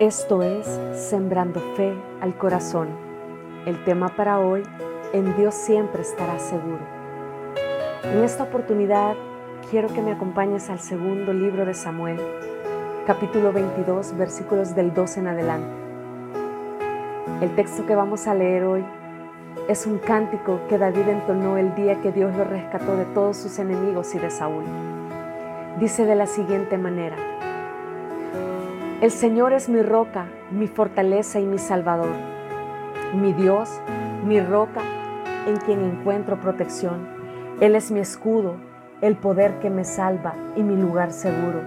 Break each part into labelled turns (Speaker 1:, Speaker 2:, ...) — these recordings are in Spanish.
Speaker 1: Esto es Sembrando Fe al Corazón. El tema para hoy, en Dios siempre estará seguro. En esta oportunidad quiero que me acompañes al segundo libro de Samuel, capítulo 22, versículos del 12 en adelante. El texto que vamos a leer hoy es un cántico que David entonó el día que Dios lo rescató de todos sus enemigos y de Saúl. Dice de la siguiente manera, El Señor es mi roca, mi fortaleza y mi salvador, mi Dios, mi roca en quien encuentro protección. Él es mi escudo, el poder que me salva y mi lugar seguro.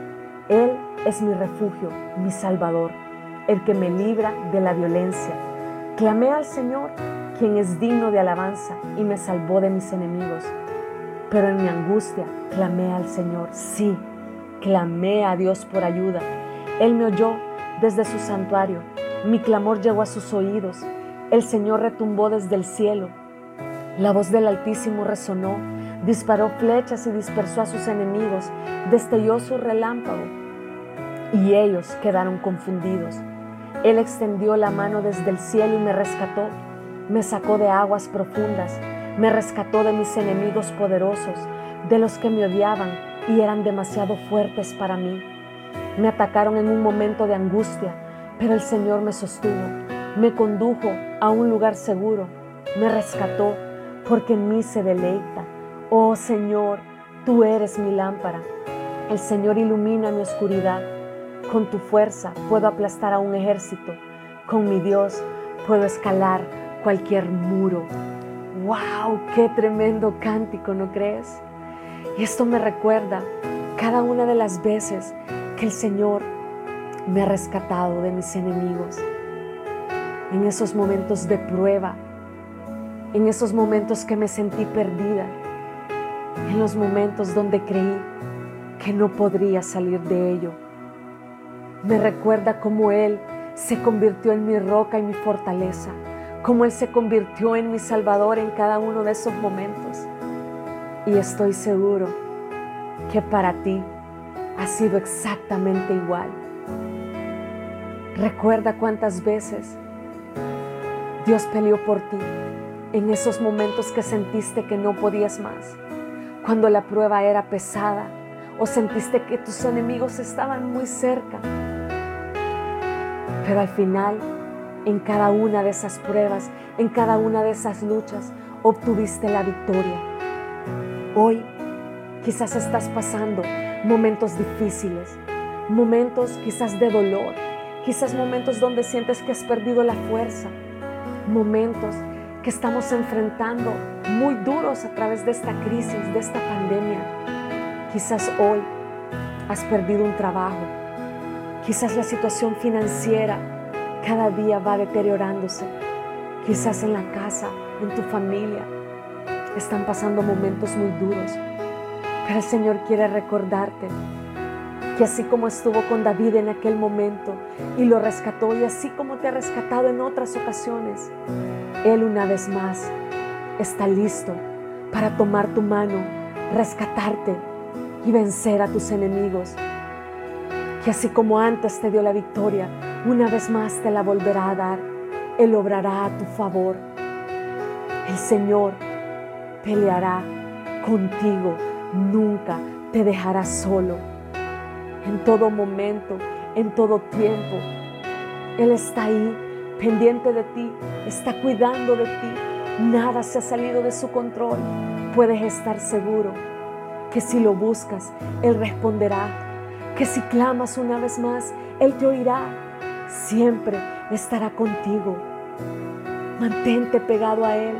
Speaker 1: Él es mi refugio, mi salvador, el que me libra de la violencia. Clamé al Señor quien es digno de alabanza y me salvó de mis enemigos. Pero en mi angustia clamé al Señor, sí, clamé a Dios por ayuda. Él me oyó desde su santuario, mi clamor llegó a sus oídos, el Señor retumbó desde el cielo. La voz del Altísimo resonó, disparó flechas y dispersó a sus enemigos, destelló su relámpago y ellos quedaron confundidos. Él extendió la mano desde el cielo y me rescató me sacó de aguas profundas, me rescató de mis enemigos poderosos, de los que me odiaban y eran demasiado fuertes para mí. Me atacaron en un momento de angustia, pero el Señor me sostuvo, me condujo a un lugar seguro, me rescató, porque en mí se deleita. Oh Señor, tú eres mi lámpara. El Señor ilumina mi oscuridad. Con tu fuerza puedo aplastar a un ejército. Con mi Dios puedo escalar cualquier muro. ¡Wow! ¡Qué tremendo cántico, ¿no crees? Y esto me recuerda cada una de las veces que el Señor me ha rescatado de mis enemigos. En esos momentos de prueba, en esos momentos que me sentí perdida, en los momentos donde creí que no podría salir de ello. Me recuerda cómo Él se convirtió en mi roca y mi fortaleza cómo Él se convirtió en mi Salvador en cada uno de esos momentos. Y estoy seguro que para ti ha sido exactamente igual. Recuerda cuántas veces Dios peleó por ti en esos momentos que sentiste que no podías más, cuando la prueba era pesada o sentiste que tus enemigos estaban muy cerca. Pero al final en cada una de esas pruebas, en cada una de esas luchas, obtuviste la victoria. Hoy quizás estás pasando momentos difíciles, momentos quizás de dolor, quizás momentos donde sientes que has perdido la fuerza, momentos que estamos enfrentando muy duros a través de esta crisis, de esta pandemia. Quizás hoy has perdido un trabajo, quizás la situación financiera cada día va deteriorándose. Quizás en la casa, en tu familia, están pasando momentos muy duros. Pero el Señor quiere recordarte que así como estuvo con David en aquel momento y lo rescató y así como te ha rescatado en otras ocasiones, Él una vez más está listo para tomar tu mano, rescatarte y vencer a tus enemigos. Que así como antes te dio la victoria, una vez más te la volverá a dar. Él obrará a tu favor. El Señor peleará contigo. Nunca te dejará solo. En todo momento, en todo tiempo. Él está ahí, pendiente de ti, está cuidando de ti. Nada se ha salido de su control. Puedes estar seguro que si lo buscas, Él responderá. Que si clamas una vez más, Él te oirá siempre estará contigo. Mantente pegado a Él.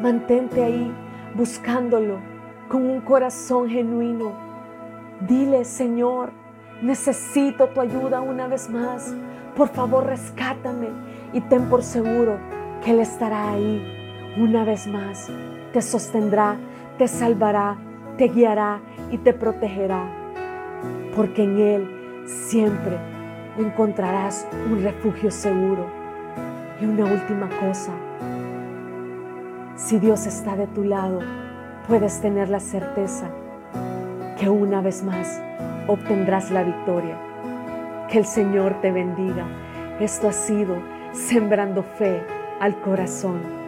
Speaker 1: Mantente ahí buscándolo con un corazón genuino. Dile, Señor, necesito tu ayuda una vez más. Por favor, rescátame y ten por seguro que Él estará ahí una vez más. Te sostendrá, te salvará, te guiará y te protegerá. Porque en Él siempre encontrarás un refugio seguro. Y una última cosa, si Dios está de tu lado, puedes tener la certeza que una vez más obtendrás la victoria, Que el Señor te bendiga. Esto ha sido Sembrando Fe al Corazón